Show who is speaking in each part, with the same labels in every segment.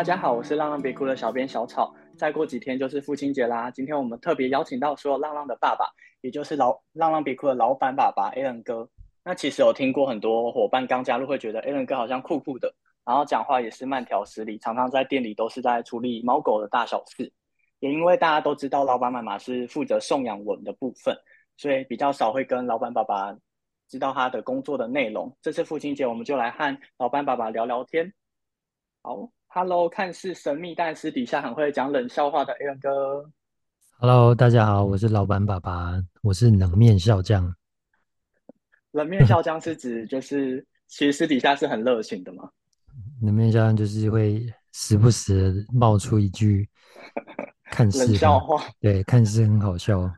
Speaker 1: 大家好，我是浪浪别哭的小编小草。再过几天就是父亲节啦，今天我们特别邀请到所有浪浪的爸爸，也就是老浪浪别哭的老板爸爸 Alan 哥。那其实有听过很多伙伴刚加入会觉得 Alan 哥好像酷酷的，然后讲话也是慢条斯理，常常在店里都是在处理猫狗的大小事。也因为大家都知道老板妈妈是负责送养我们的部分，所以比较少会跟老板爸爸知道他的工作的内容。这次父亲节，我们就来和老板爸爸聊聊天。好。Hello，看似神秘但私底下很会讲冷笑话的 Alan 哥。
Speaker 2: Hello，大家好，我是老板爸爸，我是冷面笑匠。
Speaker 1: 冷面笑匠是指就是其实私底下是很热情的嘛？
Speaker 2: 冷面笑匠就是会时不时冒出一句 看似冷笑话，对，看似很好笑，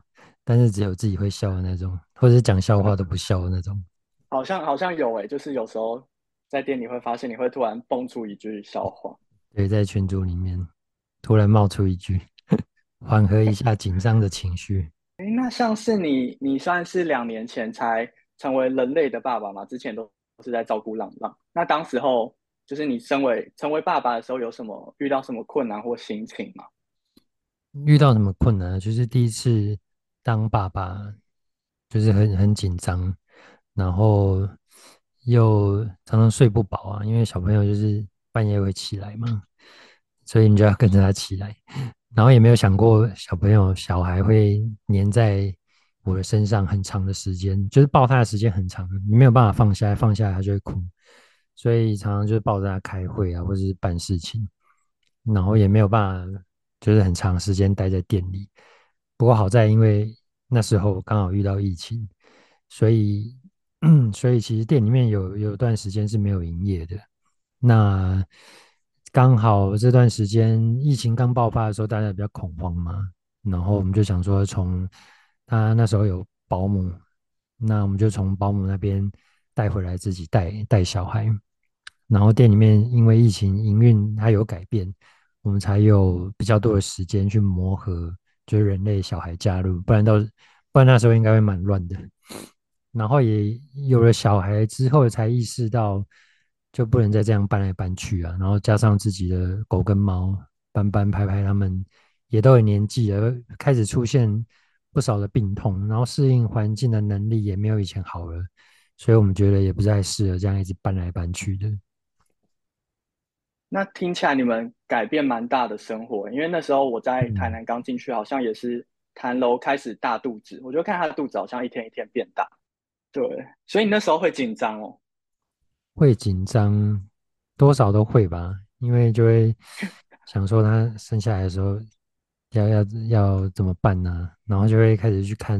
Speaker 2: 但是只有自己会笑的那种，或者是讲笑话都不笑的那种。
Speaker 1: 好像好像有诶、欸，就是有时候在店里会发现你会突然蹦出一句笑话。
Speaker 2: 对，在群组里面突然冒出一句，缓和一下紧张的情绪。
Speaker 1: 哎，那像是你，你算是两年前才成为人类的爸爸吗？之前都是在照顾浪浪。那当时候，就是你身为成为爸爸的时候，有什么遇到什么困难或心情吗？
Speaker 2: 遇到什么困难？就是第一次当爸爸，就是很很紧张，然后又常常睡不饱啊，因为小朋友就是。半夜会起来嘛，所以你就要跟着他起来，然后也没有想过小朋友、小孩会黏在我的身上很长的时间，就是抱他的时间很长，你没有办法放下，放下他就会哭，所以常常就是抱着他开会啊，或者是办事情，然后也没有办法就是很长时间待在店里。不过好在因为那时候刚好遇到疫情，所以 所以其实店里面有有段时间是没有营业的。那刚好这段时间疫情刚爆发的时候，大家比较恐慌嘛，然后我们就想说，从他那时候有保姆，那我们就从保姆那边带回来自己带带小孩，然后店里面因为疫情营运它有改变，我们才有比较多的时间去磨合，就是人类小孩加入，不然到不然那时候应该会蛮乱的。然后也有了小孩之后，才意识到。就不能再这样搬来搬去啊，然后加上自己的狗跟猫搬搬拍拍，他们也都有年纪了，开始出现不少的病痛，然后适应环境的能力也没有以前好了，所以我们觉得也不再适合这样一直搬来搬去的。
Speaker 1: 那听起来你们改变蛮大的生活，因为那时候我在台南刚进去，好像也是谈楼开始大肚子，我就看他的肚子好像一天一天变大，对，所以你那时候会紧张哦。
Speaker 2: 会紧张，多少都会吧，因为就会 想说他生下来的时候要要要怎么办呢、啊？然后就会开始去看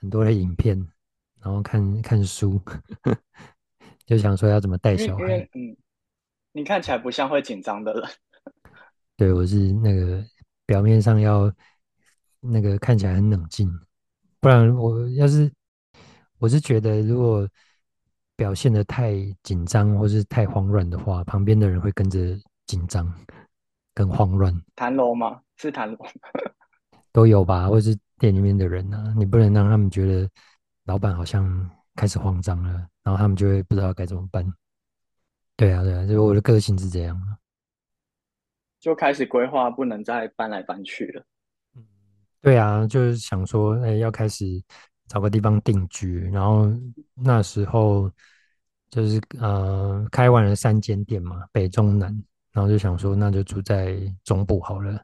Speaker 2: 很多的影片，然后看看书，就想说要怎么带小孩。
Speaker 1: 嗯，你看起来不像会紧张的人。
Speaker 2: 对，我是那个表面上要那个看起来很冷静，不然我要是我是觉得如果。表现得太紧张或是太慌乱的话，旁边的人会跟着紧张跟慌乱。
Speaker 1: 谈楼吗？是谈楼，
Speaker 2: 都有吧，或是店里面的人呢、啊？你不能让他们觉得老板好像开始慌张了，然后他们就会不知道该怎么办。对啊，对啊，就我的个性是这样，
Speaker 1: 就开始规划不能再搬来搬去了。
Speaker 2: 嗯，对啊，就是想说，哎，要开始。找个地方定居，然后那时候就是呃开完了三间店嘛，北中南，然后就想说那就住在中部好了，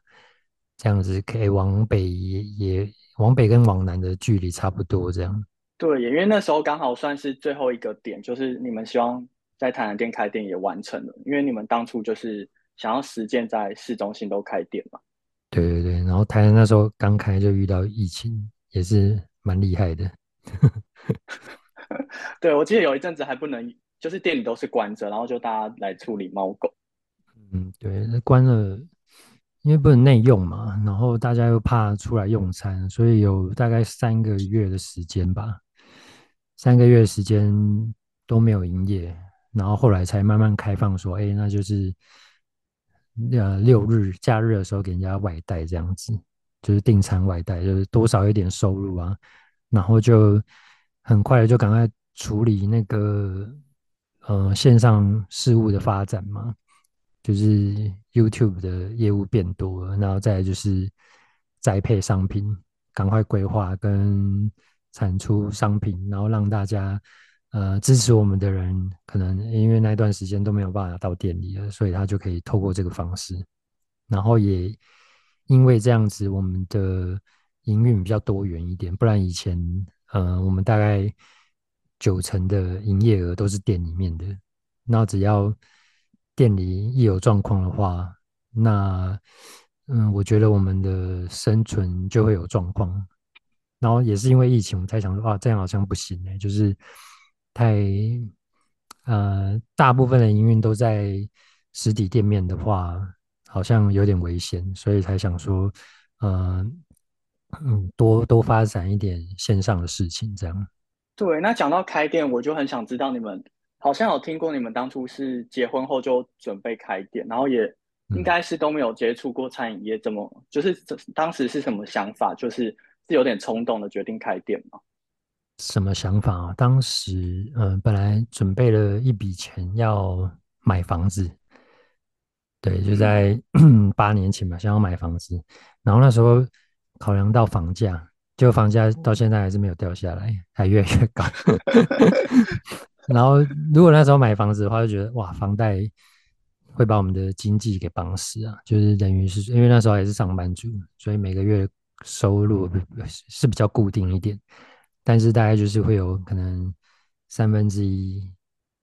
Speaker 2: 这样子可以往北也也往北跟往南的距离差不多这样。
Speaker 1: 对，因为那时候刚好算是最后一个点，就是你们希望在台南店开店也完成了，因为你们当初就是想要实践在市中心都开店嘛。
Speaker 2: 对对对，然后台南那时候刚开就遇到疫情，也是。蛮厉害的，
Speaker 1: 对，我记得有一阵子还不能，就是店里都是关着，然后就大家来处理猫狗。
Speaker 2: 嗯，对，那关了，因为不能内用嘛，然后大家又怕出来用餐，所以有大概三个月的时间吧，三个月的时间都没有营业，然后后来才慢慢开放，说，哎，那就是呃六日假日的时候给人家外带这样子。就是订餐外带，就是多少一点收入啊，然后就很快就赶快处理那个呃线上事务的发展嘛，就是 YouTube 的业务变多了，然后再就是栽培商品，赶快规划跟产出商品，然后让大家呃支持我们的人，可能因为那段时间都没有办法到店里了，所以他就可以透过这个方式，然后也因为这样子，我们的营运比较多元一点，不然以前呃我们大概九成的营业额都是店里面的，那只要店里一有状况的话，那嗯，我觉得我们的生存就会有状况。然后也是因为疫情，我们才想说啊，这样好像不行哎，就是太呃，大部分的营运都在实体店面的话，好像有点危险，所以才想说，呃，嗯，多多发展一点线上的事情，这样。
Speaker 1: 对，那讲到开店，我就很想知道你们。好像有听过你们当初是结婚后就准备开店，然后也应该是都没有接触过餐饮业，怎么就是当时是什么想法？就是是有点冲动的决定开店吗？
Speaker 2: 什么想法啊？当时嗯、呃，本来准备了一笔钱要买房子，对，就在 八年前吧，想要买房子，然后那时候考量到房价，结果房价到现在还是没有掉下来，还越来越高。然后，如果那时候买房子的话，就觉得哇，房贷会把我们的经济给绑死啊！就是等于是因为那时候还是上班族，所以每个月收入是比较固定一点，但是大概就是会有可能三分之一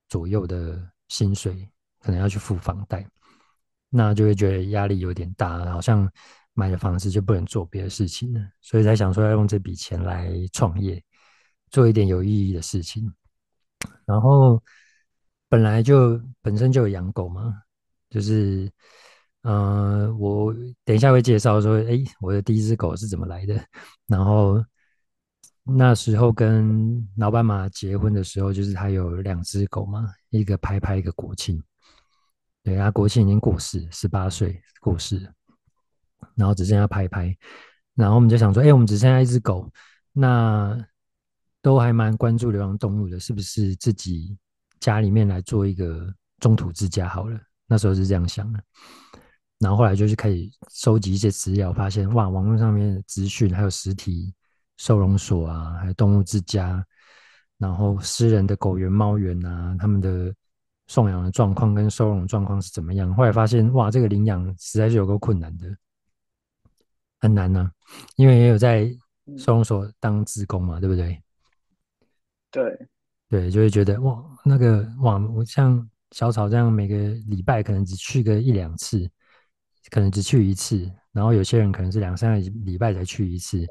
Speaker 2: 左右的薪水可能要去付房贷，那就会觉得压力有点大，好像买了房子就不能做别的事情了，所以才想说要用这笔钱来创业，做一点有意义的事情。然后本来就本身就有养狗嘛，就是，嗯、呃，我等一下会介绍说，哎，我的第一只狗是怎么来的。然后那时候跟老板妈结婚的时候，就是他有两只狗嘛，一个拍拍，一个国庆。对，啊国庆已经过世，十八岁过世，然后只剩下拍拍。然后我们就想说，哎，我们只剩下一只狗，那。都还蛮关注流浪动物的，是不是自己家里面来做一个中途之家好了？那时候是这样想的，然后后来就是开始收集一些资料，发现哇，网络上面的资讯还有实体收容所啊，还有动物之家，然后私人的狗园、猫园啊，他们的送养的状况跟收容状况是怎么样？后来发现哇，这个领养实在是有够困难的，很难呢、啊，因为也有在收容所当职工嘛，对不对？
Speaker 1: 对，
Speaker 2: 对，就会觉得哇，那个哇，我像小草这样，每个礼拜可能只去个一两次，可能只去一次，然后有些人可能是两三个礼拜才去一次，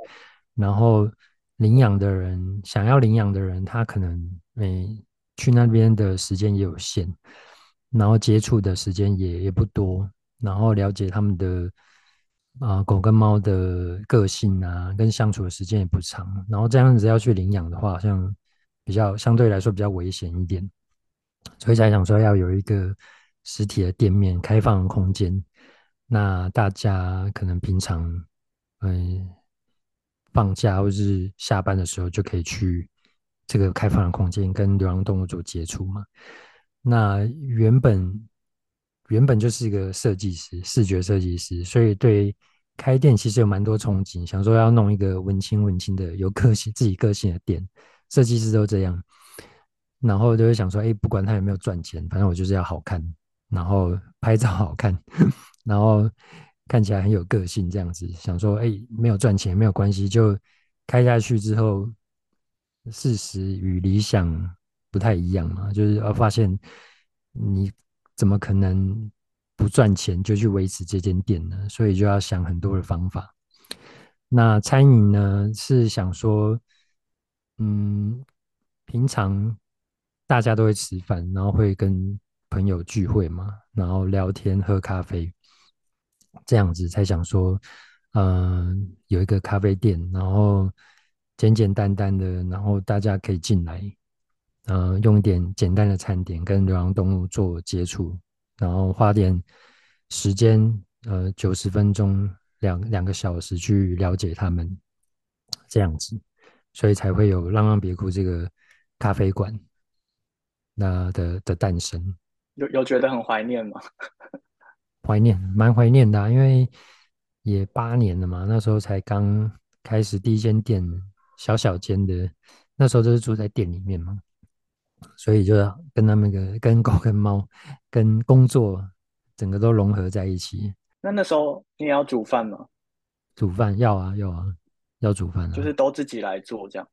Speaker 2: 然后领养的人，想要领养的人，他可能每去那边的时间也有限，然后接触的时间也也不多，然后了解他们的啊、狗跟猫的个性啊，跟相处的时间也不长，然后这样子要去领养的话，好像。比较相对来说比较危险一点，所以才想说要有一个实体的店面，开放空间，那大家可能平常嗯放假或是下班的时候就可以去这个开放的空间跟流浪动物做接触嘛。那原本原本就是一个设计师，视觉设计师，所以对开店其实有蛮多憧憬，想说要弄一个文青文青的有个性自己个性的店。设计师都这样，然后就会想说，哎，不管他有没有赚钱，反正我就是要好看，然后拍照好看，然后看起来很有个性，这样子。想说，哎，没有赚钱没有关系，就开下去之后，事实与理想不太一样嘛，就是要发现你怎么可能不赚钱就去维持这间店呢？所以就要想很多的方法。那餐饮呢，是想说。嗯，平常大家都会吃饭，然后会跟朋友聚会嘛，然后聊天喝咖啡，这样子才想说，嗯、有一个咖啡店，然后简简单单的，然后大家可以进来，嗯、呃，用一点简单的餐点跟流浪动物做接触，然后花点时间，呃，九十分钟两两个小时去了解他们，这样子。所以才会有浪浪别哭这个咖啡馆那的的诞生。
Speaker 1: 有有觉得很怀念吗？
Speaker 2: 怀念，蛮怀念的啊，因为也八年了嘛，那时候才刚开始第一间店，小小间的，那时候就是住在店里面嘛，所以就跟他们个跟狗跟猫跟工作整个都融合在一起。
Speaker 1: 那那时候你也要煮饭吗？
Speaker 2: 煮饭要啊要啊，要煮饭啊，
Speaker 1: 就是都自己来做这样。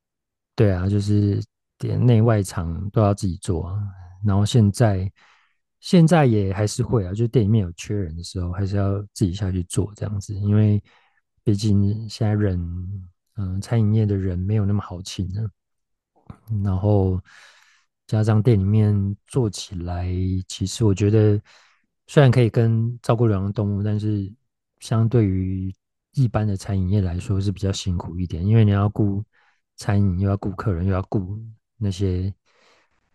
Speaker 2: 对啊，就是店内外场都要自己做啊。然后现在现在也还是会啊，就店里面有缺人的时候，还是要自己下去做这样子。因为毕竟现在人，嗯、餐饮业的人没有那么好请的。然后加上店里面做起来，其实我觉得虽然可以跟照顾流浪动物，但是相对于一般的餐饮业来说是比较辛苦一点，因为你要顾。餐饮又要顾客人，又要顾那些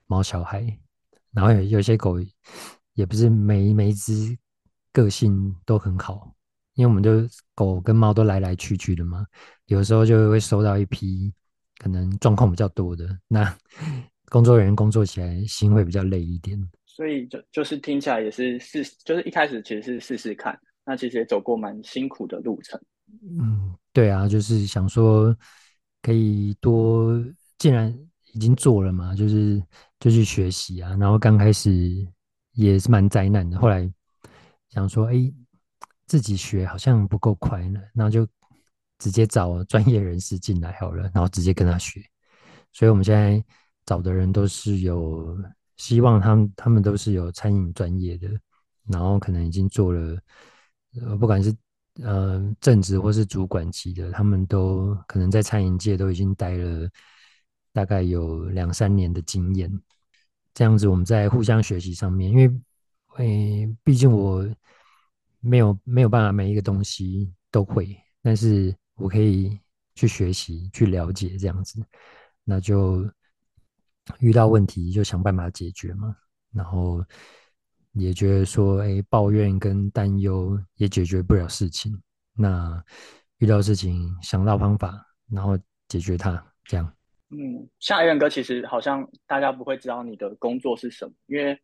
Speaker 2: 猫小孩，然后有有些狗也不是每每一只个性都很好，因为我们就狗跟猫都来来去去的嘛，有时候就会收到一批可能状况比较多的，那 工作人员工作起来心会比较累一点。
Speaker 1: 所以就就是听起来也是试，就是一开始其实是试试看，那其实也走过蛮辛苦的路程。
Speaker 2: 嗯，对啊，就是想说。可以多，既然已经做了嘛，就是就去学习啊。然后刚开始也是蛮灾难的，后来想说，哎，自己学好像不够快呢，然后就直接找专业人士进来好了，然后直接跟他学。所以我们现在找的人都是有希望，他们他们都是有餐饮专业的，然后可能已经做了，呃，不管是。呃，正职或是主管级的，他们都可能在餐饮界都已经待了大概有两三年的经验。这样子，我们在互相学习上面，因为，诶，毕竟我没有没有办法每一个东西都会，但是我可以去学习、去了解这样子，那就遇到问题就想办法解决嘛，然后。也觉得说，哎，抱怨跟担忧也解决不了事情。那遇到事情想到方法，然后解决它，这样。
Speaker 1: 嗯，像 Alan 哥，其实好像大家不会知道你的工作是什么，因为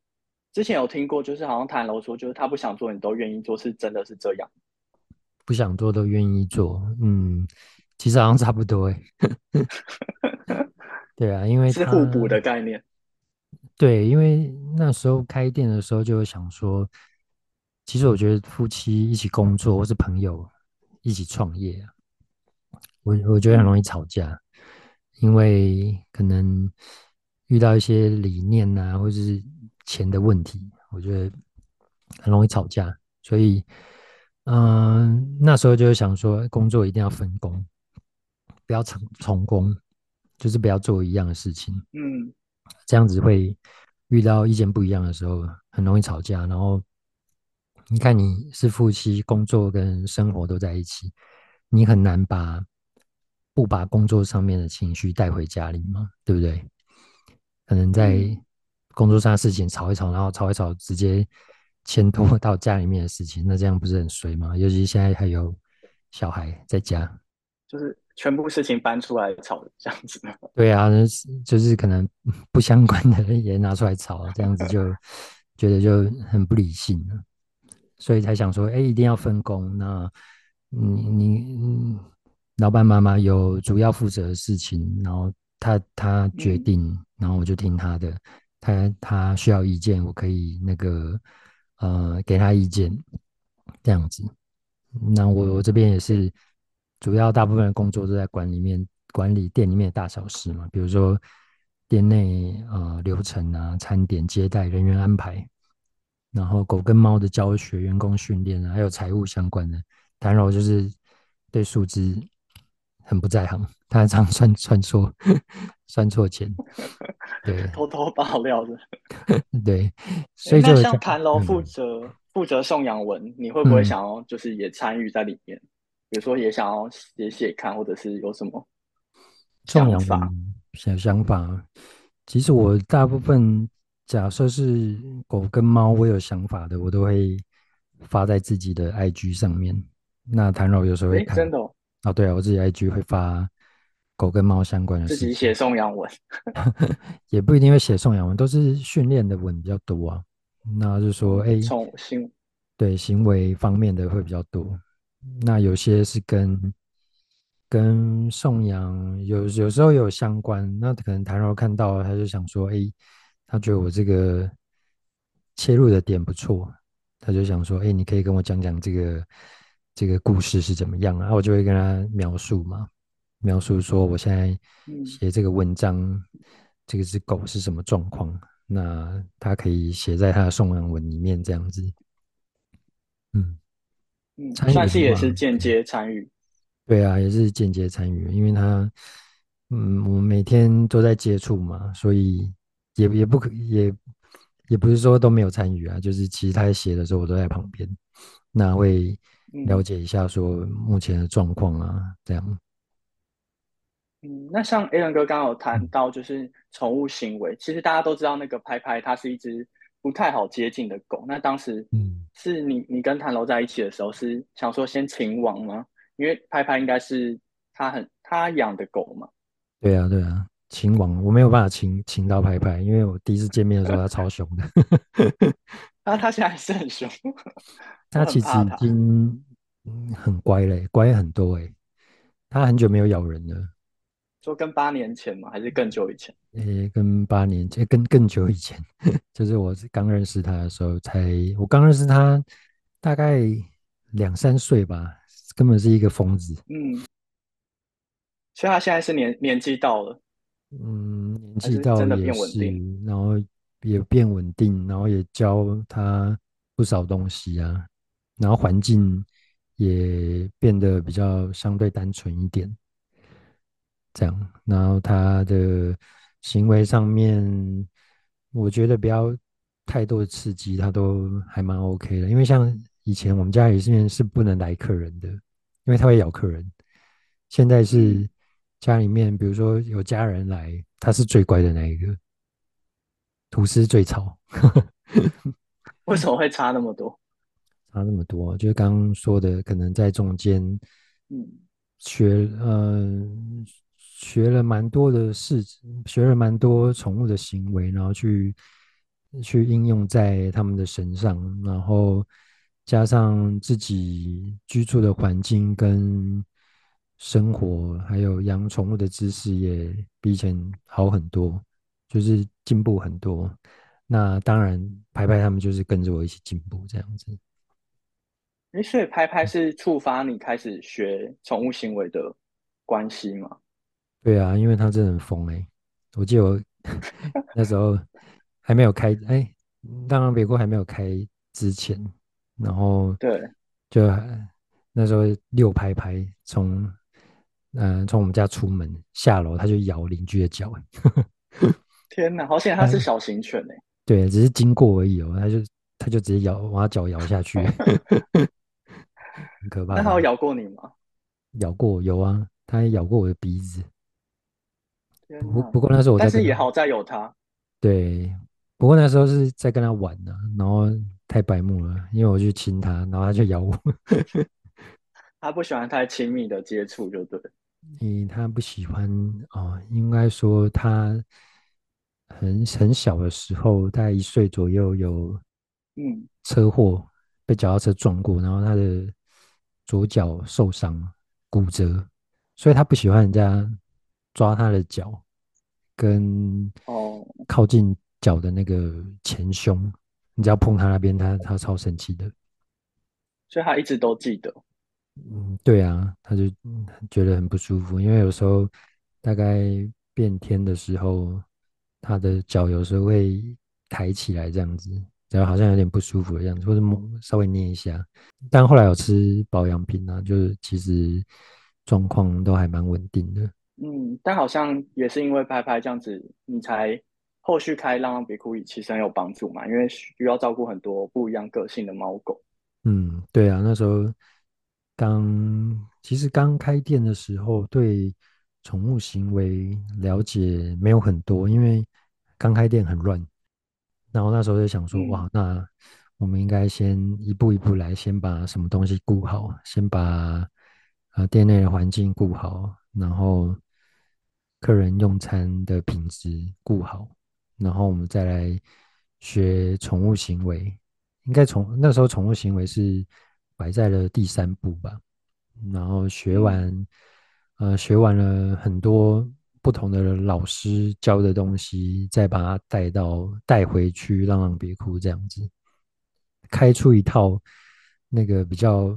Speaker 1: 之前有听过，就是好像谭楼说，就是他不想做，你都愿意做，是真的是这样？
Speaker 2: 不想做都愿意做，嗯，其实好像差不多哎。对啊，因为
Speaker 1: 是互补的概念。
Speaker 2: 对，因为那时候开店的时候就会想说，其实我觉得夫妻一起工作或是朋友一起创业啊，我我觉得很容易吵架，因为可能遇到一些理念啊，或者是钱的问题，我觉得很容易吵架。所以，嗯，那时候就会想说，工作一定要分工，不要重重工，就是不要做一样的事情。嗯。这样子会遇到意见不一样的时候，很容易吵架。然后你看，你是夫妻，工作跟生活都在一起，你很难把不把工作上面的情绪带回家里嘛，对不对？可能在工作上的事情吵一吵，然后吵一吵，直接牵拖到家里面的事情，那这样不是很衰吗？尤其现在还有小孩在家，
Speaker 1: 就是。全部事情搬出来吵这样子，
Speaker 2: 对啊，就是可能 不相关的也拿出来吵，这样子就 觉得就很不理性了，所以才想说，哎，一定要分工。那你你老板妈妈有主要负责的事情，然后他他决定，然后我就听他的。他他需要意见，我可以那个呃给他意见，这样子。那我我这边也是。主要大部分的工作都在管里面管理店里面的大小事嘛，比如说店内呃流程啊、餐点接待、人员安排，然后狗跟猫的教学、员工训练啊，还有财务相关的。当然，我就是对数字很不在行，他常算算错，算错钱。对，
Speaker 1: 偷偷爆料的。
Speaker 2: 对，所以就
Speaker 1: 像谭楼负责、嗯、负责送养文，你会不会想要就是也参与在里面？嗯比如说，也想要写写看，或者是有什么想法？
Speaker 2: 想想法。其实我大部分假设是狗跟猫，我有想法的，我都会发在自己的 IG 上面。那谭老有时候会看，
Speaker 1: 真的哦？
Speaker 2: 哦，对啊，我自己 IG 会发狗跟猫相关的。
Speaker 1: 自己写送养文，
Speaker 2: 也不一定会写送养文，都是训练的文比较多啊。那就是说，哎，
Speaker 1: 宠物新
Speaker 2: 对行为方面的会比较多。那有些是跟跟送养有有时候有相关，那可能谭柔看到他就想说，哎，他觉得我这个切入的点不错，他就想说，哎，你可以跟我讲讲这个这个故事是怎么样啊？我就会跟他描述嘛，描述说我现在写这个文章，嗯、这个只狗是什么状况，那他可以写在他的送养文里面这样子。嗯
Speaker 1: 嗯，算是也是间接参与，
Speaker 2: 对啊，也是间接参与，因为他，嗯，我们每天都在接触嘛，所以也也不可也也不是说都没有参与啊，就是其实他在写的时候，我都在旁边，那会了解一下说目前的状况啊，这样。
Speaker 1: 嗯，那像 Alan 哥刚刚有谈到就是宠物行为，嗯、其实大家都知道那个拍拍，它是一只。不太好接近的狗，那当时嗯是你你跟谭柔在一起的时候，是想说先请王吗？因为拍拍应该是他很他养的狗嘛。
Speaker 2: 对啊对啊，请王我没有办法请请到拍拍，因为我第一次见面的时候他超凶的。
Speaker 1: 那他现在还是很凶。
Speaker 2: 他其实已经很乖嘞，乖很多哎。他很久没有咬人了。
Speaker 1: 就跟八年前嘛？还是更久以前？
Speaker 2: 诶、欸，跟八年前，更更久以前，就是我刚认识他的时候才，才我刚认识他大概两三岁吧，根本是一个疯子。
Speaker 1: 嗯，所以他现在是年年纪到了，
Speaker 2: 嗯，年纪到了也是，然后也变稳定，然后也教他不少东西啊，然后环境也变得比较相对单纯一点。这样，然后他的行为上面，我觉得不要太多的刺激，他都还蛮 OK 的。因为像以前我们家里面是不能来客人的，因为他会咬客人。现在是家里面，比如说有家人来，他是最乖的那一个，吐司最吵。
Speaker 1: 为什么会差那么多？
Speaker 2: 差那么多，就是刚刚说的，可能在中间，嗯，学，呃。学了蛮多的事，学了蛮多宠物的行为，然后去去应用在他们的身上，然后加上自己居住的环境跟生活，还有养宠物的知识也比以前好很多，就是进步很多。那当然，拍拍他们就是跟着我一起进步这样子。
Speaker 1: 诶，所以拍拍是触发你开始学宠物行为的关系吗？
Speaker 2: 对啊，因为他真的很疯哎、欸！我记得我 那时候还没有开哎，当然别过还没有开之前，然后
Speaker 1: 对，
Speaker 2: 就那时候遛拍拍从嗯、呃、从我们家出门下楼，他就咬邻居的脚。
Speaker 1: 天哪，好险它是小型犬哎、欸！
Speaker 2: 对，只是经过而已哦，他就他就直接咬往他脚咬下去，很可怕。
Speaker 1: 那他有咬过你吗？
Speaker 2: 咬过，有啊，他还咬过我的鼻子。不不过那时候我在，
Speaker 1: 但是也好在有他。
Speaker 2: 对，不过那时候是在跟他玩呢、啊，然后太白目了，因为我去亲他，然后他就咬我。
Speaker 1: 他不喜欢太亲密的接触，就对。
Speaker 2: 嗯，他不喜欢哦，应该说他很很小的时候，大概一岁左右有嗯车祸，被脚踏车撞过，然后他的左脚受伤骨折，所以他不喜欢人家。抓他的脚，跟哦靠近脚的那个前胸，哦、你只要碰他那边，他他超生气的。
Speaker 1: 所以他一直都记得。
Speaker 2: 嗯，对啊，他就觉得很不舒服，因为有时候大概变天的时候，他的脚有时候会抬起来这样子，然后好像有点不舒服的样子，或者摸稍微捏一下。但后来有吃保养品啊，就是其实状况都还蛮稳定的。
Speaker 1: 嗯，但好像也是因为拍拍这样子，你才后续开浪浪别哭其实很有帮助嘛，因为需要照顾很多不一样个性的猫狗。
Speaker 2: 嗯，对啊，那时候刚其实刚开店的时候，对宠物行为了解没有很多，因为刚开店很乱。然后那时候就想说，嗯、哇，那我们应该先一步一步来，先把什么东西顾好，先把呃店内的环境顾好，然后。客人用餐的品质顾好，然后我们再来学宠物行为，应该从那时候宠物行为是摆在了第三步吧。然后学完，嗯、呃，学完了很多不同的老师教的东西，再把它带到带回去，浪浪别哭这样子，开出一套那个比较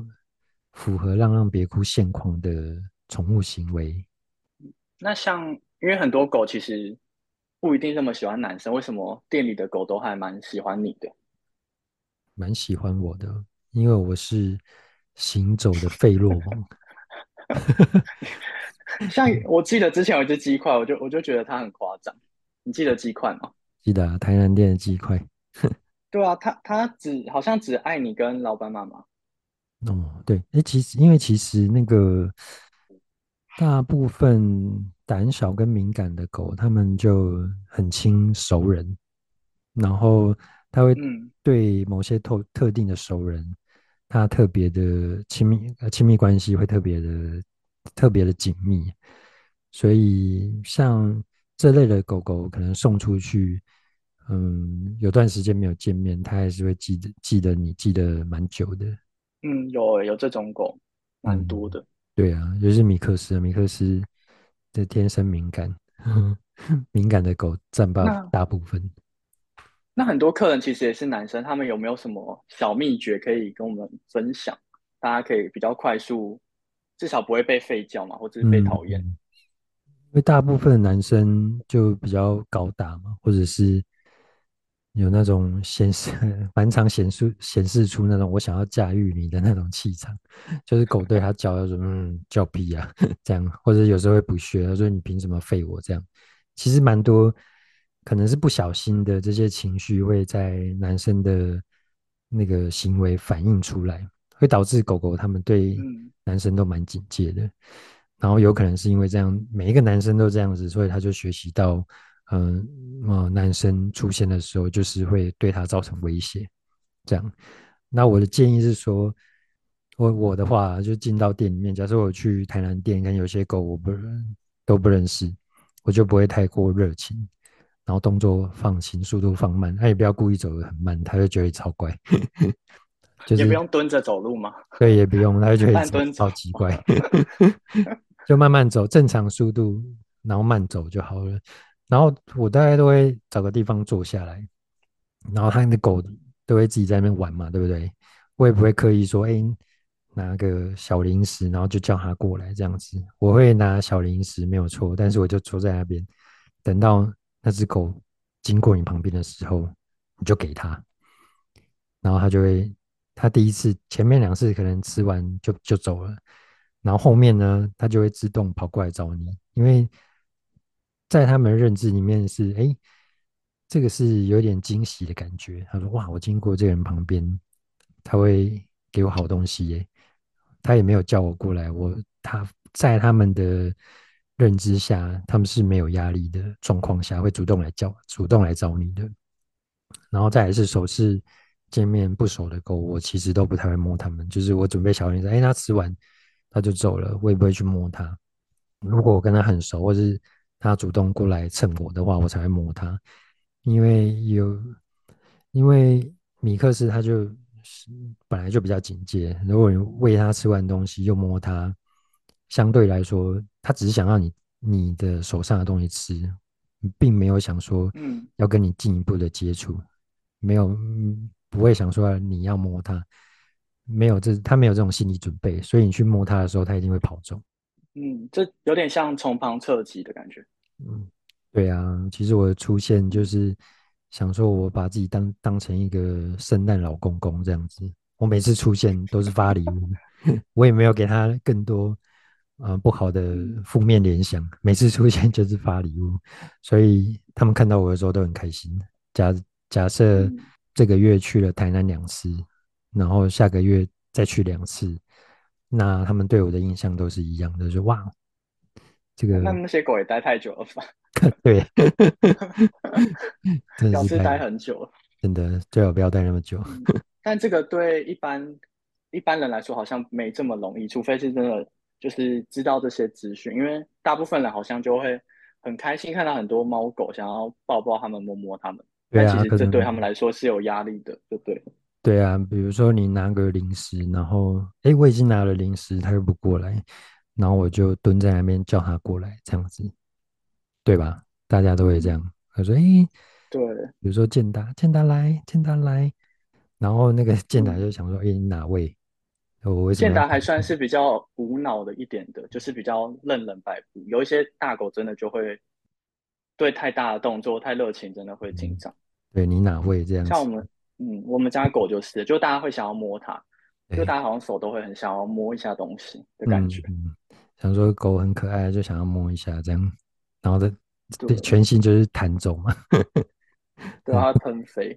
Speaker 2: 符合浪浪别哭现况的宠物行为。
Speaker 1: 那像，因为很多狗其实不一定那么喜欢男生，为什么店里的狗都还蛮喜欢你的？
Speaker 2: 蛮喜欢我的，因为我是。行走的费洛 蒙，
Speaker 1: 像我记得之前有一只鸡块，我就我就觉得它很夸张。你记得鸡块吗？
Speaker 2: 记得啊，台南店的鸡块。
Speaker 1: 对啊，它它只好像只爱你跟老板妈妈。
Speaker 2: 哦，对，哎，其实因为其实那个大部分胆小跟敏感的狗，它们就很亲熟人，然后它会对某些特特定的熟人。它特别的亲密，呃，亲密关系会特别的特别的紧密，所以像这类的狗狗，可能送出去，嗯，有段时间没有见面，它还是会记得记得你，记得蛮久的。
Speaker 1: 嗯，有有这种狗，蛮多的。
Speaker 2: 嗯、对啊，尤其是米克斯，米克斯的天生敏感，呵 呵敏感的狗占大大部分。
Speaker 1: 那很多客人其实也是男生，他们有没有什么小秘诀可以跟我们分享？大家可以比较快速，至少不会被吠叫嘛，或者是被讨厌。
Speaker 2: 嗯，因为大部分男生就比较高大嘛，或者是有那种显示 蛮常显示显示出那种我想要驾驭你的那种气场，就是狗对他叫，要说嗯叫屁啊 这样，或者有时候会不屑，他说你凭什么吠我这样？其实蛮多。可能是不小心的，这些情绪会在男生的那个行为反映出来，会导致狗狗他们对男生都蛮警戒的。然后有可能是因为这样，每一个男生都这样子，所以他就学习到，嗯，呃，男生出现的时候就是会对他造成威胁。这样，那我的建议是说，我我的话就进到店里面，假设我去台南店，跟有些狗我不都不认识，我就不会太过热情。然后动作放轻，速度放慢，他也不要故意走得很慢，他就觉得超怪。就是、
Speaker 1: 也不用蹲着走路吗？
Speaker 2: 对，也不用，他就觉得超奇怪。就慢慢走，正常速度，然后慢走就好了。然后我大概都会找个地方坐下来，然后他的狗都会自己在那边玩嘛，对不对？我也不会刻意说，哎，拿个小零食，然后就叫他过来这样子。我会拿小零食没有错，但是我就坐在那边，等到。那只狗经过你旁边的时候，你就给它，然后它就会，他第一次前面两次可能吃完就就走了，然后后面呢，他就会自动跑过来找你，因为在他们认知里面是，哎，这个是有点惊喜的感觉。他说，哇，我经过这个人旁边，他会给我好东西耶，他也没有叫我过来，我他在他们的。认知下，他们是没有压力的状况下，会主动来叫、主动来找你的。然后再来是首次见面不熟的狗，我其实都不太会摸它们。就是我准备小零食，哎，它吃完它就走了，我也不会去摸它。如果我跟它很熟，或是它主动过来蹭我的话，我才会摸它。因为有，因为米克斯它就是本来就比较警戒，如果你喂它吃完东西又摸它。相对来说，它只是想让你你的手上的东西吃，并没有想说，嗯，要跟你进一步的接触，嗯、没有，不会想说你要摸它，没有这，他没有这种心理准备，所以你去摸它的时候，他一定会跑走。
Speaker 1: 嗯，这有点像从旁侧击的感觉。
Speaker 2: 嗯，对啊，其实我的出现就是想说，我把自己当当成一个圣诞老公公这样子，我每次出现都是发礼物，我也没有给他更多。呃，不好的负面联想，每次出现就是发礼物，所以他们看到我的时候都很开心。假假设这个月去了台南两次，然后下个月再去两次，那他们对我的印象都是一样的，就哇，这个
Speaker 1: 那那些狗也待太久了吧？
Speaker 2: 对，
Speaker 1: 表示待很久了，
Speaker 2: 真的最好不要待那么久。
Speaker 1: 但这个对一般一般人来说好像没这么容易，除非是真的。就是知道这些资讯，因为大部分人好像就会很开心看到很多猫狗，想要抱抱他们、摸摸他们。对其实这对他们来说是有压力的，对不
Speaker 2: 对。对啊，比如说你拿个零食，然后哎，我已经拿了零食，他又不过来，然后我就蹲在那边叫他过来，这样子，对吧？大家都会这样。他说：“哎，
Speaker 1: 对，
Speaker 2: 比如说健达，健达来，健达来。”然后那个健达就想说：“哎、嗯，你哪位？”我
Speaker 1: 健达还算是比较无脑的一点的，就是比较任人摆布。有一些大狗真的就会对太大的动作、太热情，真的会紧张。
Speaker 2: 嗯、对你哪位这样？
Speaker 1: 像我们。嗯，我们家狗就是，就大家会想要摸它，就大家好像手都会很想要摸一下东西的感觉。
Speaker 2: 嗯嗯、想说狗很可爱，就想要摸一下这样，然后的对全心就是弹走嘛，
Speaker 1: 对它 喷飞。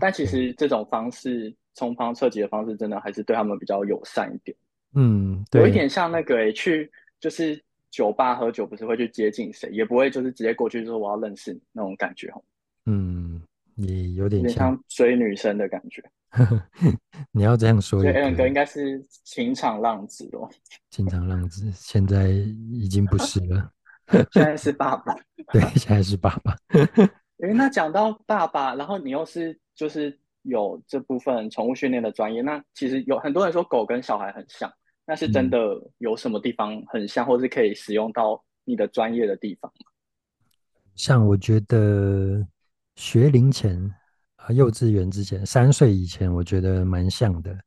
Speaker 1: 但其实这种方式从旁侧击的方式，真的还是对他们比较友善一点。
Speaker 2: 嗯，对，
Speaker 1: 有一点像那个诶、欸，去就是酒吧喝酒，不是会去接近谁，也不会就是直接过去说我要认识你那种感觉。
Speaker 2: 嗯。也有点像，
Speaker 1: 追女生的感觉。
Speaker 2: 你要这样说，
Speaker 1: 所以 Allen 哥应该是情场浪子哦。
Speaker 2: 情场浪子现在已经不是了，
Speaker 1: 现在是爸爸。
Speaker 2: 对，现在是爸爸。
Speaker 1: 因为那讲到爸爸，然后你又是就是有这部分宠物训练的专业，那其实有很多人说狗跟小孩很像，那是真的有什么地方很像，或是可以使用到你的专业的地方吗？
Speaker 2: 像我觉得。学龄前啊，幼稚园之前，三岁以前，我觉得蛮像的。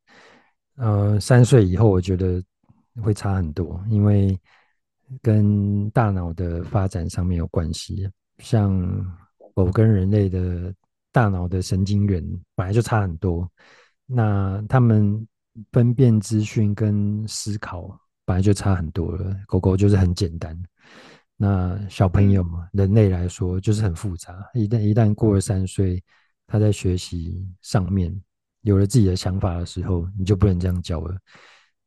Speaker 2: 呃，三岁以后，我觉得会差很多，因为跟大脑的发展上面有关系。像狗跟人类的大脑的神经元本来就差很多，那他们分辨资讯跟思考本来就差很多了。狗狗就是很简单。那小朋友嘛，人类来说就是很复杂。一旦一旦过了三岁，他在学习上面有了自己的想法的时候，你就不能这样教了。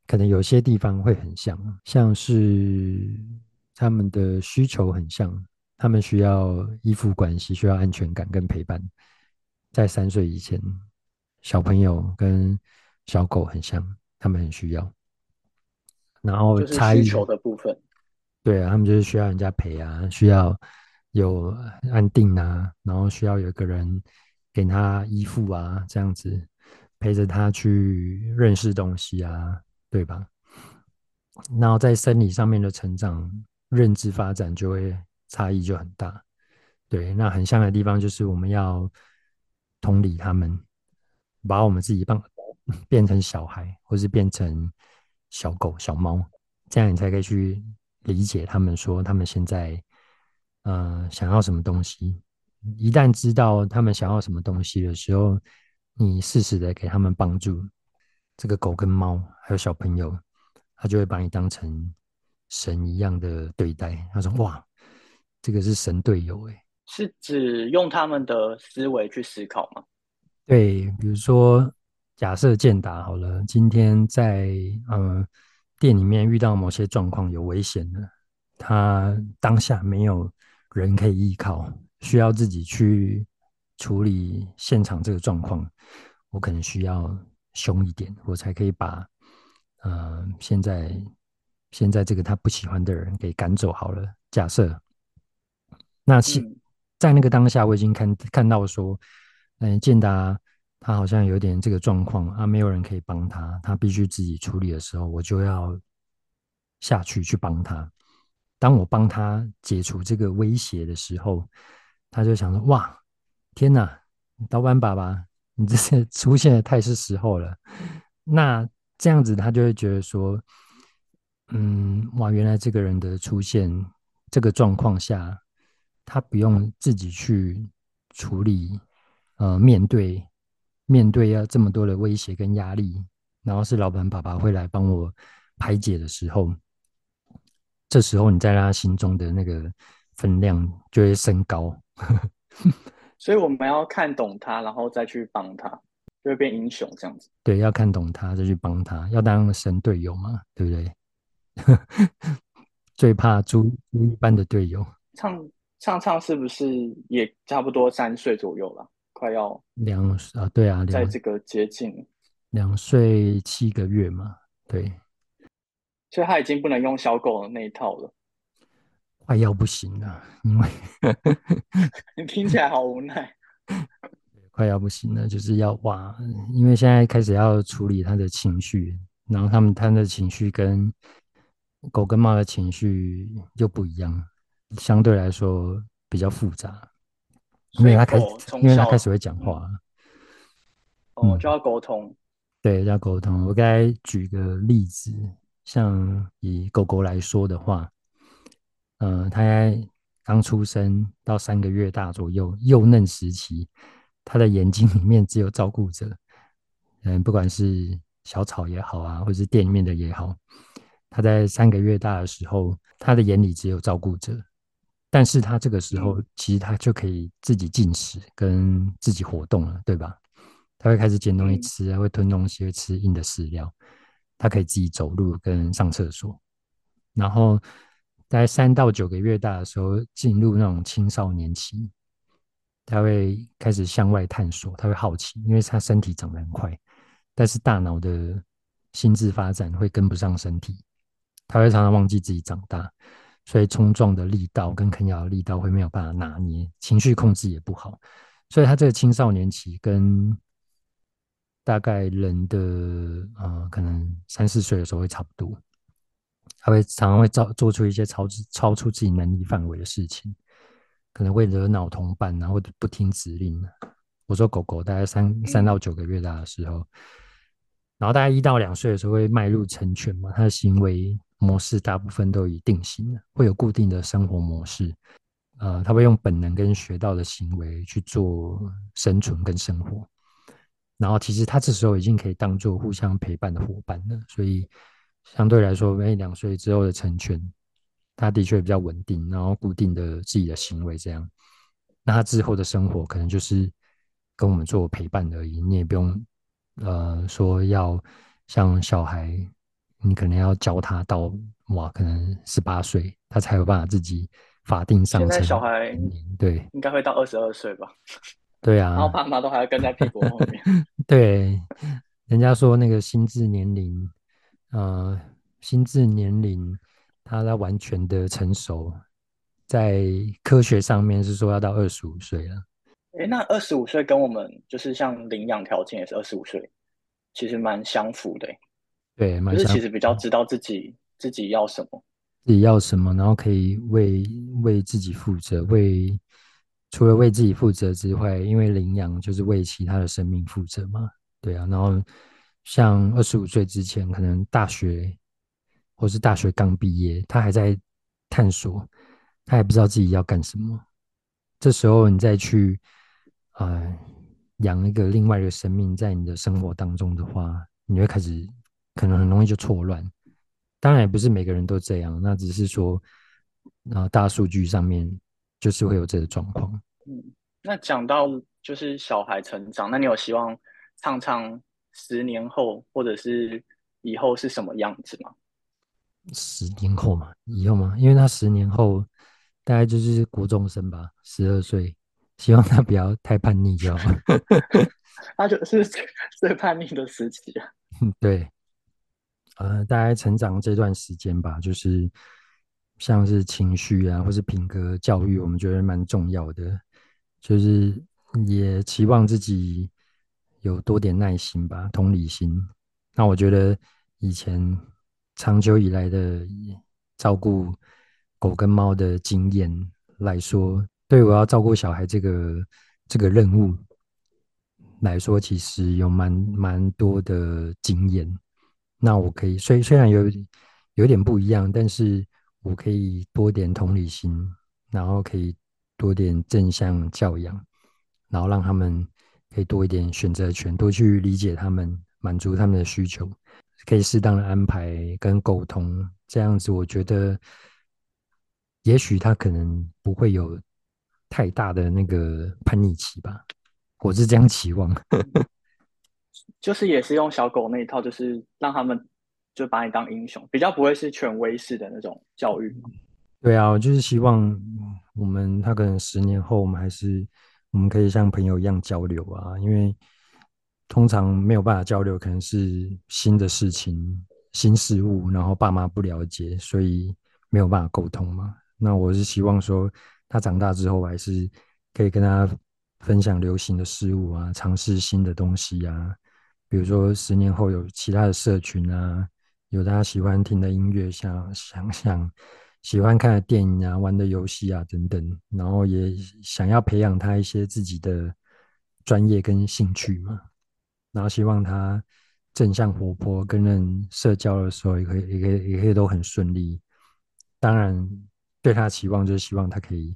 Speaker 2: 可能有些地方会很像，像是他们的需求很像，他们需要依附关系，需要安全感跟陪伴。在三岁以前，小朋友跟小狗很像，他们很需要。然后差异
Speaker 1: 需求的部分。
Speaker 2: 对啊，他们就是需要人家陪啊，需要有安定啊，然后需要有一个人给他依附啊，这样子陪着他去认识东西啊，对吧？然后在生理上面的成长、认知发展就会差异就很大。对，那很像的地方就是我们要同理他们，把我们自己变 变成小孩，或是变成小狗、小猫，这样你才可以去。理解他们说他们现在，呃，想要什么东西。一旦知道他们想要什么东西的时候，你适时的给他们帮助。这个狗跟猫还有小朋友，他就会把你当成神一样的对待。他说：“哇，这个是神队友诶。”
Speaker 1: 是指用他们的思维去思考吗？
Speaker 2: 对，比如说假设健达好了，今天在嗯。呃店里面遇到某些状况有危险的，他当下没有人可以依靠，需要自己去处理现场这个状况。我可能需要凶一点，我才可以把呃现在现在这个他不喜欢的人给赶走。好了，假设那是在那个当下，我已经看看到说，嗯，建达。他好像有点这个状况啊，没有人可以帮他，他必须自己处理的时候，我就要下去去帮他。当我帮他解除这个威胁的时候，他就想说：“哇，天哪，老板爸爸，你这些出现的太是时候了。”那这样子，他就会觉得说：“嗯，哇，原来这个人的出现，这个状况下，他不用自己去处理，呃，面对。”面对要这么多的威胁跟压力，然后是老板爸爸会来帮我排解的时候，这时候你在他心中的那个分量就会升高。
Speaker 1: 所以我们要看懂他，然后再去帮他，就会变英雄这样子。
Speaker 2: 对，要看懂他再去帮他，要当神队友嘛，对不对？最怕猪猪一般的队友。
Speaker 1: 唱唱唱是不是也差不多三岁左右了？快要
Speaker 2: 两啊，对啊，
Speaker 1: 在这个接近
Speaker 2: 两岁七个月嘛，对，
Speaker 1: 所以他已经不能用小狗的那一套了，
Speaker 2: 快要不行了，因为
Speaker 1: 你 听起来好无奈，
Speaker 2: 快要不行了，就是要哇，因为现在开始要处理他的情绪，然后他们他的情绪跟狗跟猫的情绪又不一样，相对来说比较复杂，因为他开始，因为他开始会讲话，
Speaker 1: 哦，就要沟通，嗯、
Speaker 2: 对，要沟通。我该举个例子，像以狗狗来说的话，嗯、呃，它刚出生到三个月大左右，幼嫩时期。它的眼睛里面只有照顾者，嗯，不管是小草也好啊，或者是店里面的也好，它在三个月大的时候，它的眼里只有照顾者，但是他这个时候其实他就可以自己进食跟自己活动了，对吧？他会开始捡东西吃，会吞东西，会吃硬的饲料，他可以自己走路跟上厕所，然后在三到九个月大的时候进入那种青少年期。他会开始向外探索，他会好奇，因为他身体长得很快，但是大脑的心智发展会跟不上身体，他会常常忘记自己长大，所以冲撞的力道跟啃咬的力道会没有办法拿捏，情绪控制也不好，所以他这个青少年期跟大概人的呃可能三四岁的时候会差不多，他会常常会造做出一些超超出自己能力范围的事情。可能会惹恼同伴，然后不听指令。我说狗狗大概三三到九个月大的时候，然后大概一到两岁的时候会迈入成犬嘛，他的行为模式大部分都已定型了，会有固定的生活模式。呃，他会用本能跟学到的行为去做生存跟生活。然后其实他这时候已经可以当做互相陪伴的伙伴了，所以相对来说，每两岁之后的成犬。他的确比较稳定，然后固定的自己的行为这样。那他之后的生活可能就是跟我们做陪伴而已，你也不用呃说要像小孩，你可能要教他到哇，可能十八岁他才有办法自己法定上车。
Speaker 1: 现在小孩
Speaker 2: 对，
Speaker 1: 应该会到二十二岁吧？
Speaker 2: 对啊，
Speaker 1: 然后爸妈都还要跟在屁股后面。
Speaker 2: 对，人家说那个心智年龄，呃，心智年龄。他在完全的成熟，在科学上面是说要到二十五岁了。
Speaker 1: 哎，那二十五岁跟我们就是像领养条件也是二十五岁，其实蛮相符的。
Speaker 2: 对。
Speaker 1: 就是其实比较知道自己自己要什么，
Speaker 2: 自己要什么，然后可以为为自己负责，为除了为自己负责之外，因为领养就是为其他的生命负责嘛。对啊，然后像二十五岁之前，可能大学。或是大学刚毕业，他还在探索，他还不知道自己要干什么。这时候你再去，呃，养一个另外一个生命在你的生活当中的话，你会开始可能很容易就错乱。当然也不是每个人都这样，那只是说，呃，大数据上面就是会有这个状况。
Speaker 1: 嗯，那讲到就是小孩成长，那你有希望唱唱十年后或者是以后是什么样子吗？
Speaker 2: 十年后嘛，以后嘛，因为他十年后大概就是国中生吧，十二岁，希望他不要太叛逆就好。
Speaker 1: 他就是最叛逆的时期啊。
Speaker 2: 对，呃，大概成长这段时间吧，就是像是情绪啊，或是品格教育，我们觉得蛮重要的，就是也期望自己有多点耐心吧，同理心。那我觉得以前。长久以来的照顾狗跟猫的经验来说，对我要照顾小孩这个这个任务来说，其实有蛮蛮多的经验。那我可以虽虽然有有点不一样，但是我可以多点同理心，然后可以多点正向教养，然后让他们可以多一点选择权，多去理解他们，满足他们的需求。可以适当的安排跟沟通，这样子我觉得，也许他可能不会有太大的那个叛逆期吧，我是这样期望。
Speaker 1: 就是也是用小狗那一套，就是让他们就把你当英雄，比较不会是权威式的那种教育。
Speaker 2: 对啊，我就是希望我们他可能十年后，我们还是我们可以像朋友一样交流啊，因为。通常没有办法交流，可能是新的事情、新事物，然后爸妈不了解，所以没有办法沟通嘛。那我是希望说，他长大之后，还是可以跟他分享流行的事物啊，尝试新的东西啊。比如说，十年后有其他的社群啊，有大家喜欢听的音乐，想想想喜欢看的电影啊，玩的游戏啊等等，然后也想要培养他一些自己的专业跟兴趣嘛，然后希望他正向活泼，跟人社交的时候也可以也可以也可以都很顺利。当然，对他的期望就是希望他可以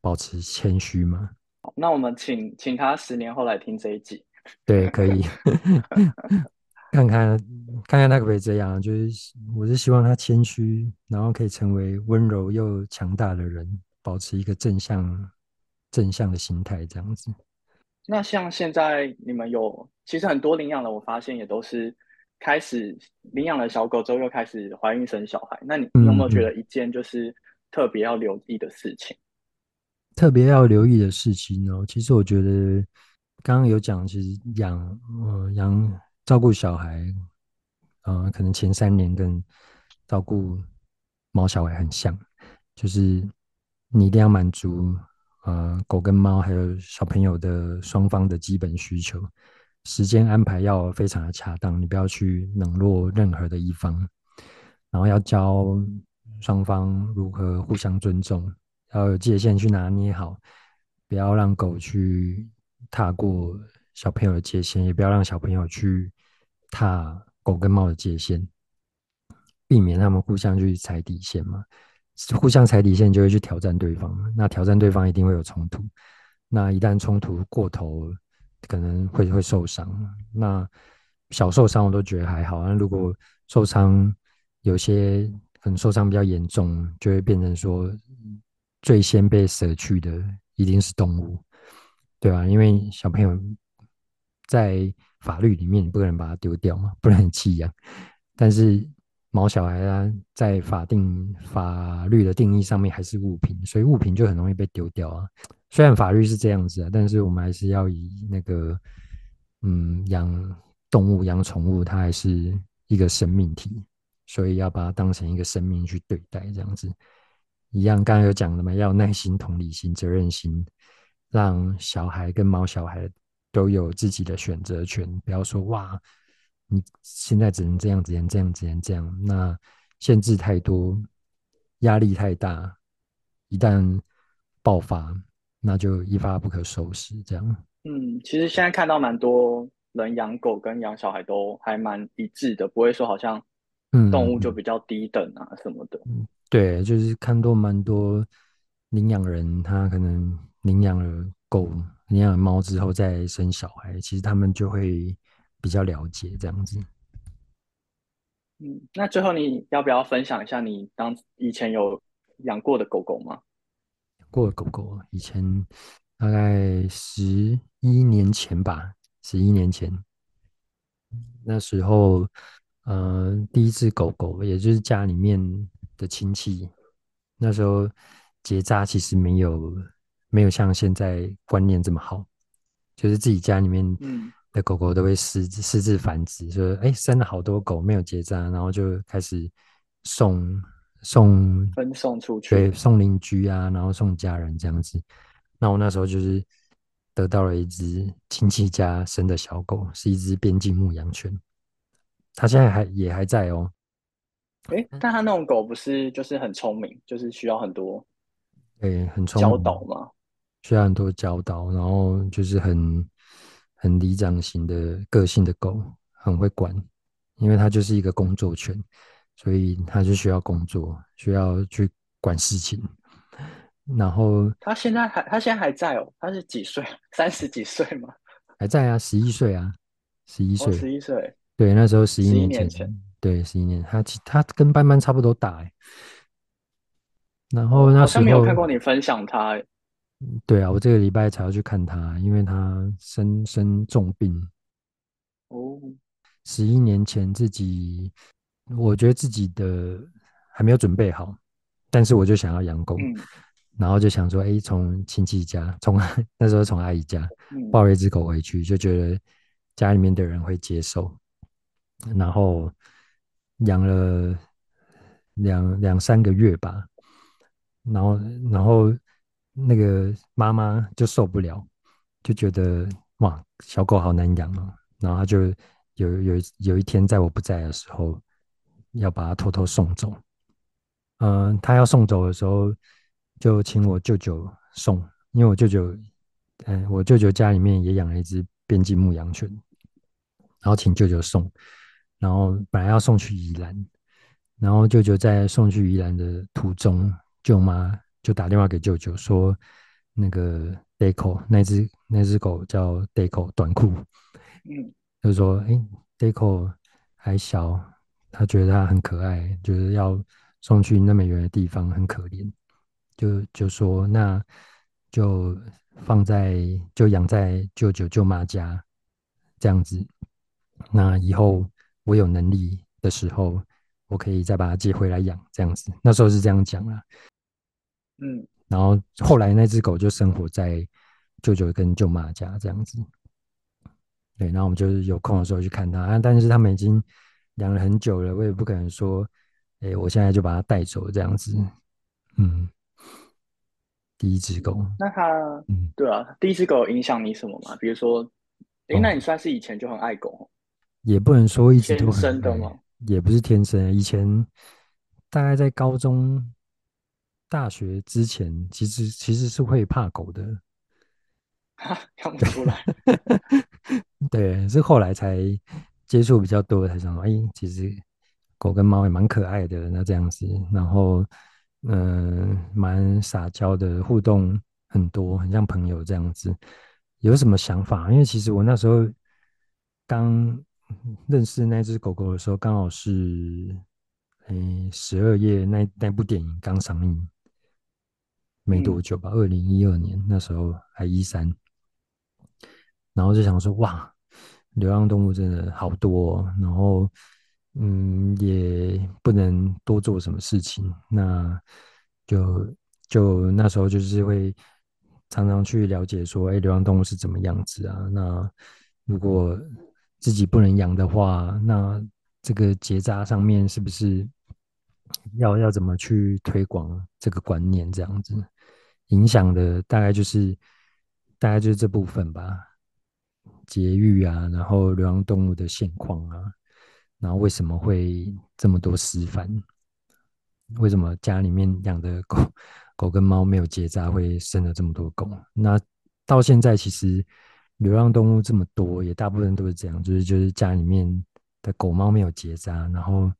Speaker 2: 保持谦虚嘛。
Speaker 1: 那我们请请他十年后来听这一集。
Speaker 2: 对，可以 看看看看他可不可以这样。就是我是希望他谦虚，然后可以成为温柔又强大的人，保持一个正向正向的心态，这样子。
Speaker 1: 那像现在你们有，其实很多领养了，我发现也都是开始领养了小狗之后，又开始怀孕生小孩。那你，有没有觉得一件就是特别要留意的事情？
Speaker 2: 嗯、特别要留意的事情呢？其实我觉得。刚刚有讲，其实养呃养照顾小孩，呃，可能前三年跟照顾猫小孩很像，就是你一定要满足呃狗跟猫还有小朋友的双方的基本需求，时间安排要非常的恰当，你不要去冷落任何的一方，然后要教双方如何互相尊重，要有界限去拿捏好，不要让狗去。踏过小朋友的界限，也不要让小朋友去踏狗跟猫的界限，避免他们互相去踩底线嘛。互相踩底线就会去挑战对方，那挑战对方一定会有冲突。那一旦冲突过头，可能会会受伤。那小受伤我都觉得还好，那如果受伤有些可能受伤比较严重，就会变成说最先被舍去的一定是动物。对啊，因为小朋友在法律里面，你不可能把它丢掉嘛，不能很弃养。但是毛小孩啊，在法定法律的定义上面还是物品，所以物品就很容易被丢掉啊。虽然法律是这样子啊，但是我们还是要以那个，嗯，养动物、养宠物，它还是一个生命体，所以要把它当成一个生命去对待，这样子。一样，刚刚有讲的嘛，要耐心、同理心、责任心。让小孩跟毛小孩都有自己的选择权，不要说哇，你现在只能这样，只能这样，只能这样，那限制太多，压力太大，一旦爆发，那就一发不可收拾。这样，
Speaker 1: 嗯，其实现在看到蛮多人养狗跟养小孩都还蛮一致的，不会说好像动物就比较低等啊什么的。
Speaker 2: 嗯，对，就是看到蛮多领养人，他可能。领养了狗、领养了猫之后再生小孩，其实他们就会比较了解这样子。
Speaker 1: 嗯，那最后你要不要分享一下你当以前有养过的狗狗吗？
Speaker 2: 养过的狗狗，以前大概十一年前吧，十一年前，那时候，呃，第一只狗狗，也就是家里面的亲戚，那时候结扎其实没有。没有像现在观念这么好，就是自己家里面的狗狗都会私私自繁殖，说哎生了好多狗没有结扎，然后就开始送送
Speaker 1: 分送出去，
Speaker 2: 对，送邻居啊，然后送家人这样子。那我那时候就是得到了一只亲戚家生的小狗，是一只边境牧羊犬，它现在还也还在哦。
Speaker 1: 哎，但它那种狗不是就是很聪明，就是需要很多
Speaker 2: 对很聪明
Speaker 1: 教导吗？
Speaker 2: 需要很多教导，然后就是很很里长型的个性的狗，很会管，因为它就是一个工作犬，所以它就需要工作，需要去管事情。然后
Speaker 1: 它现在还，它现在还在哦，它是几岁？三十几岁吗？
Speaker 2: 还在啊，十一岁啊，十一岁，
Speaker 1: 十一岁。
Speaker 2: 对，那时候十一年前，前对，十一年，它它跟斑斑差不多大哎。然后那时候
Speaker 1: 没有看过你分享它。
Speaker 2: 对啊，我这个礼拜才要去看他，因为他生生重病。
Speaker 1: 哦，
Speaker 2: 十一年前自己，我觉得自己的还没有准备好，但是我就想要养狗，嗯、然后就想说，哎，从亲戚家，从 那时候从阿姨家抱了一只狗回去，就觉得家里面的人会接受，然后养了两两三个月吧，然后然后。那个妈妈就受不了，就觉得哇，小狗好难养哦。然后他就有有有一天在我不在的时候，要把它偷偷送走。嗯、呃，他要送走的时候，就请我舅舅送，因为我舅舅，嗯、我舅舅家里面也养了一只边境牧羊犬，然后请舅舅送。然后本来要送去宜兰，然后舅舅在送去宜兰的途中，舅妈就打电话给舅舅说，那个 Deco 那只那只狗叫 Deco 短裤，嗯，就说哎 Deco 还小，他觉得它很可爱，就是要送去那么远的地方很可怜，就就说那就放在就养在舅舅舅妈家这样子，那以后。我有能力的时候，我可以再把它接回来养，这样子。那时候是这样讲啦。嗯，然后后来那只狗就生活在舅舅跟舅妈家，这样子。对，然后我们就是有空的时候去看它啊，但是他们已经养了很久了，我也不可能说，哎、欸，我现在就把它带走这样子。嗯，第一只狗，
Speaker 1: 那它，嗯，对啊，第一只狗影响你什么吗？比如说，哎、欸，那你算是以前就很爱狗？
Speaker 2: 也不能说一直都很
Speaker 1: 生的吗？
Speaker 2: 也不是天生。以前大概在高中、大学之前，其实其实是会怕狗的。
Speaker 1: 哈，看不出来。
Speaker 2: 对，是后来才接触比较多，才想说，哎，其实狗跟猫也蛮可爱的。那这样子，然后嗯，蛮撒娇的，互动很多，很像朋友这样子。有什么想法？因为其实我那时候刚。认识那只狗狗的时候，刚好是，诶，十二夜那那部电影刚上映没多久吧，二零一二年那时候还一三，然后就想说，哇，流浪动物真的好多哦，然后，嗯，也不能多做什么事情，那就就那时候就是会常常去了解说，诶，流浪动物是怎么样子啊？那如果自己不能养的话，那这个结扎上面是不是要要怎么去推广这个观念？这样子影响的大概就是大概就是这部分吧。节育啊，然后流浪动物的现况啊，然后为什么会这么多失繁？为什么家里面养的狗狗跟猫没有结扎会生了这么多狗？那到现在其实。流浪动物这么多，也大部分都是这样，就是就是家里面的狗猫没有结扎，然后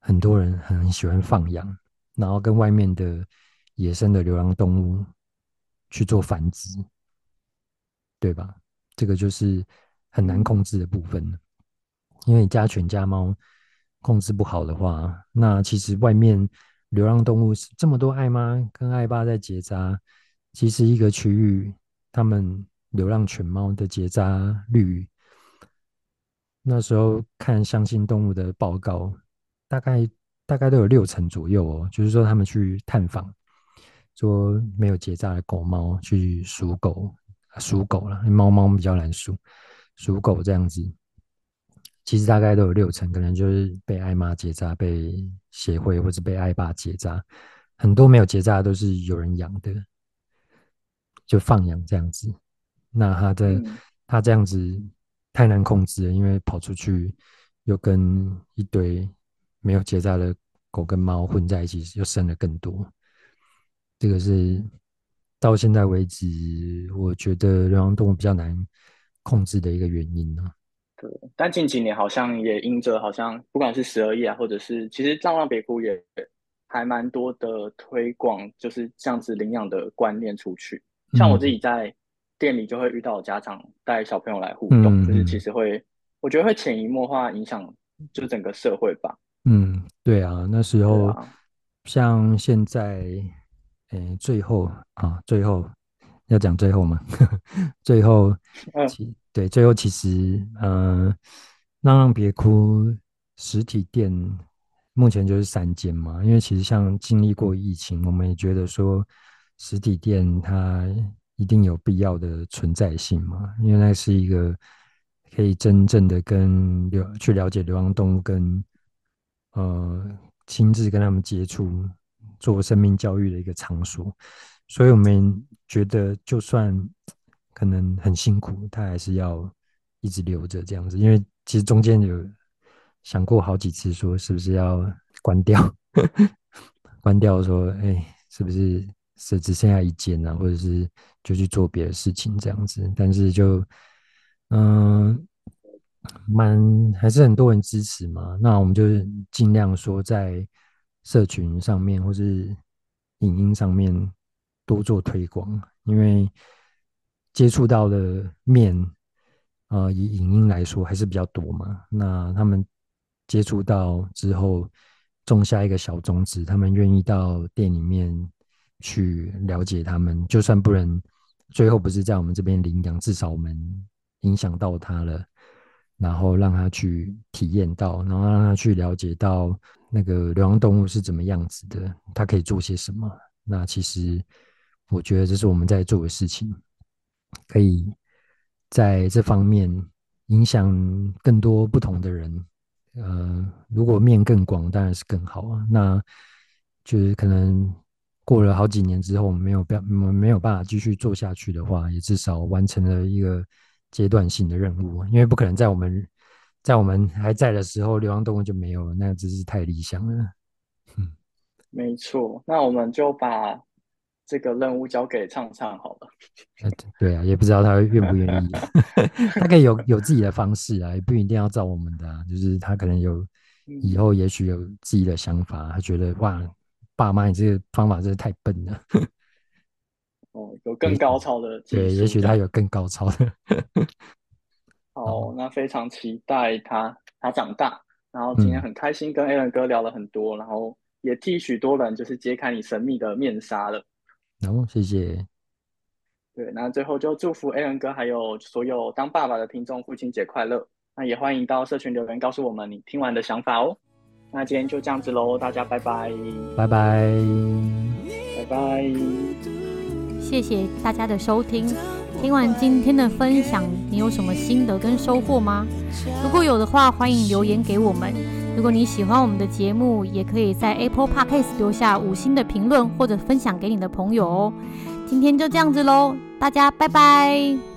Speaker 2: 很多人很喜欢放养，然后跟外面的野生的流浪动物去做繁殖，对吧？这个就是很难控制的部分，因为家犬家猫控制不好的话，那其实外面流浪动物这么多爱妈跟爱爸在结扎，其实一个区域他们。流浪犬猫的结扎率，那时候看相信动物的报告，大概大概都有六成左右哦。就是说他们去探访，说没有结扎的狗猫去数狗，数狗了，猫猫比较难数，数狗这样子，其实大概都有六成，可能就是被爱妈结扎，被协会或者被爱爸结扎，很多没有结扎都是有人养的，就放养这样子。那他的、嗯、他这样子太难控制了，因为跑出去又跟一堆没有结扎的狗跟猫混在一起，又生了更多。这个是到现在为止，我觉得流浪动物比较难控制的一个原因呢。
Speaker 1: 对，但近几年好像也因着好像不管是十二夜啊，或者是其实浪浪别哭也还蛮多的推广，就是这样子领养的观念出去。像我自己在。嗯店里就会遇到家长带小朋友来互动，嗯、就是其实会，我觉得会潜移默化影响就整个社会吧。
Speaker 2: 嗯，对啊，那时候、啊、像现在，诶，最后啊，最后要讲最后吗？最后，其、嗯、对，最后其实，嗯、呃，浪浪别哭实体店目前就是三间嘛，因为其实像经历过疫情，我们也觉得说实体店它。一定有必要的存在性嘛？因为那是一个可以真正的跟流去了解流浪动物，跟呃亲自跟他们接触，做生命教育的一个场所。所以我们觉得，就算可能很辛苦，他还是要一直留着这样子，因为其实中间有想过好几次，说是不是要关掉，关掉说，哎、是不是是只剩下一间啊，或者是就去做别的事情这样子，但是就嗯，蛮还是很多人支持嘛，那我们就是尽量说在社群上面或是影音上面多做推广，因为。接触到的面，呃，以影音来说还是比较多嘛。那他们接触到之后，种下一个小种子，他们愿意到店里面去了解他们，就算不能最后不是在我们这边领养，至少我们影响到他了，然后让他去体验到，然后让他去了解到那个流浪动物是怎么样子的，他可以做些什么。那其实我觉得这是我们在做的事情。可以在这方面影响更多不同的人，呃，如果面更广，当然是更好啊。那就是可能过了好几年之后，我们没有办，没有办法继续做下去的话，也至少完成了一个阶段性的任务。因为不可能在我们在我们还在的时候，流浪动物就没有了，那真是太理想了。嗯，
Speaker 1: 没错，那我们就把。这个任务交给畅畅好了。
Speaker 2: 对啊，也不知道他愿不愿意。他可以有有自己的方式啊，也不一定要照我们的啊。就是他可能有以后也许有自己的想法，他觉得哇，爸妈你这个方法真是太笨了。
Speaker 1: 哦，有更高超的。
Speaker 2: 对，也许他有更高超的。
Speaker 1: 好，那非常期待他他长大。然后今天很开心跟 Alan 哥聊了很多，嗯、然后也替许多人就是揭开你神秘的面纱了。
Speaker 2: 好，谢谢。
Speaker 1: 对，那最后就祝福 Alan 哥还有所有当爸爸的听众父亲节快乐。那也欢迎到社群留言告诉我们你听完的想法哦。那今天就这样子喽，大家拜拜，
Speaker 2: 拜拜，
Speaker 1: 拜拜。
Speaker 3: 谢谢大家的收听。听完今天的分享，你有什么心得跟收获吗？如果有的话，欢迎留言给我们。如果你喜欢我们的节目，也可以在 Apple Podcast 留下五星的评论，或者分享给你的朋友哦。今天就这样子喽，大家拜拜。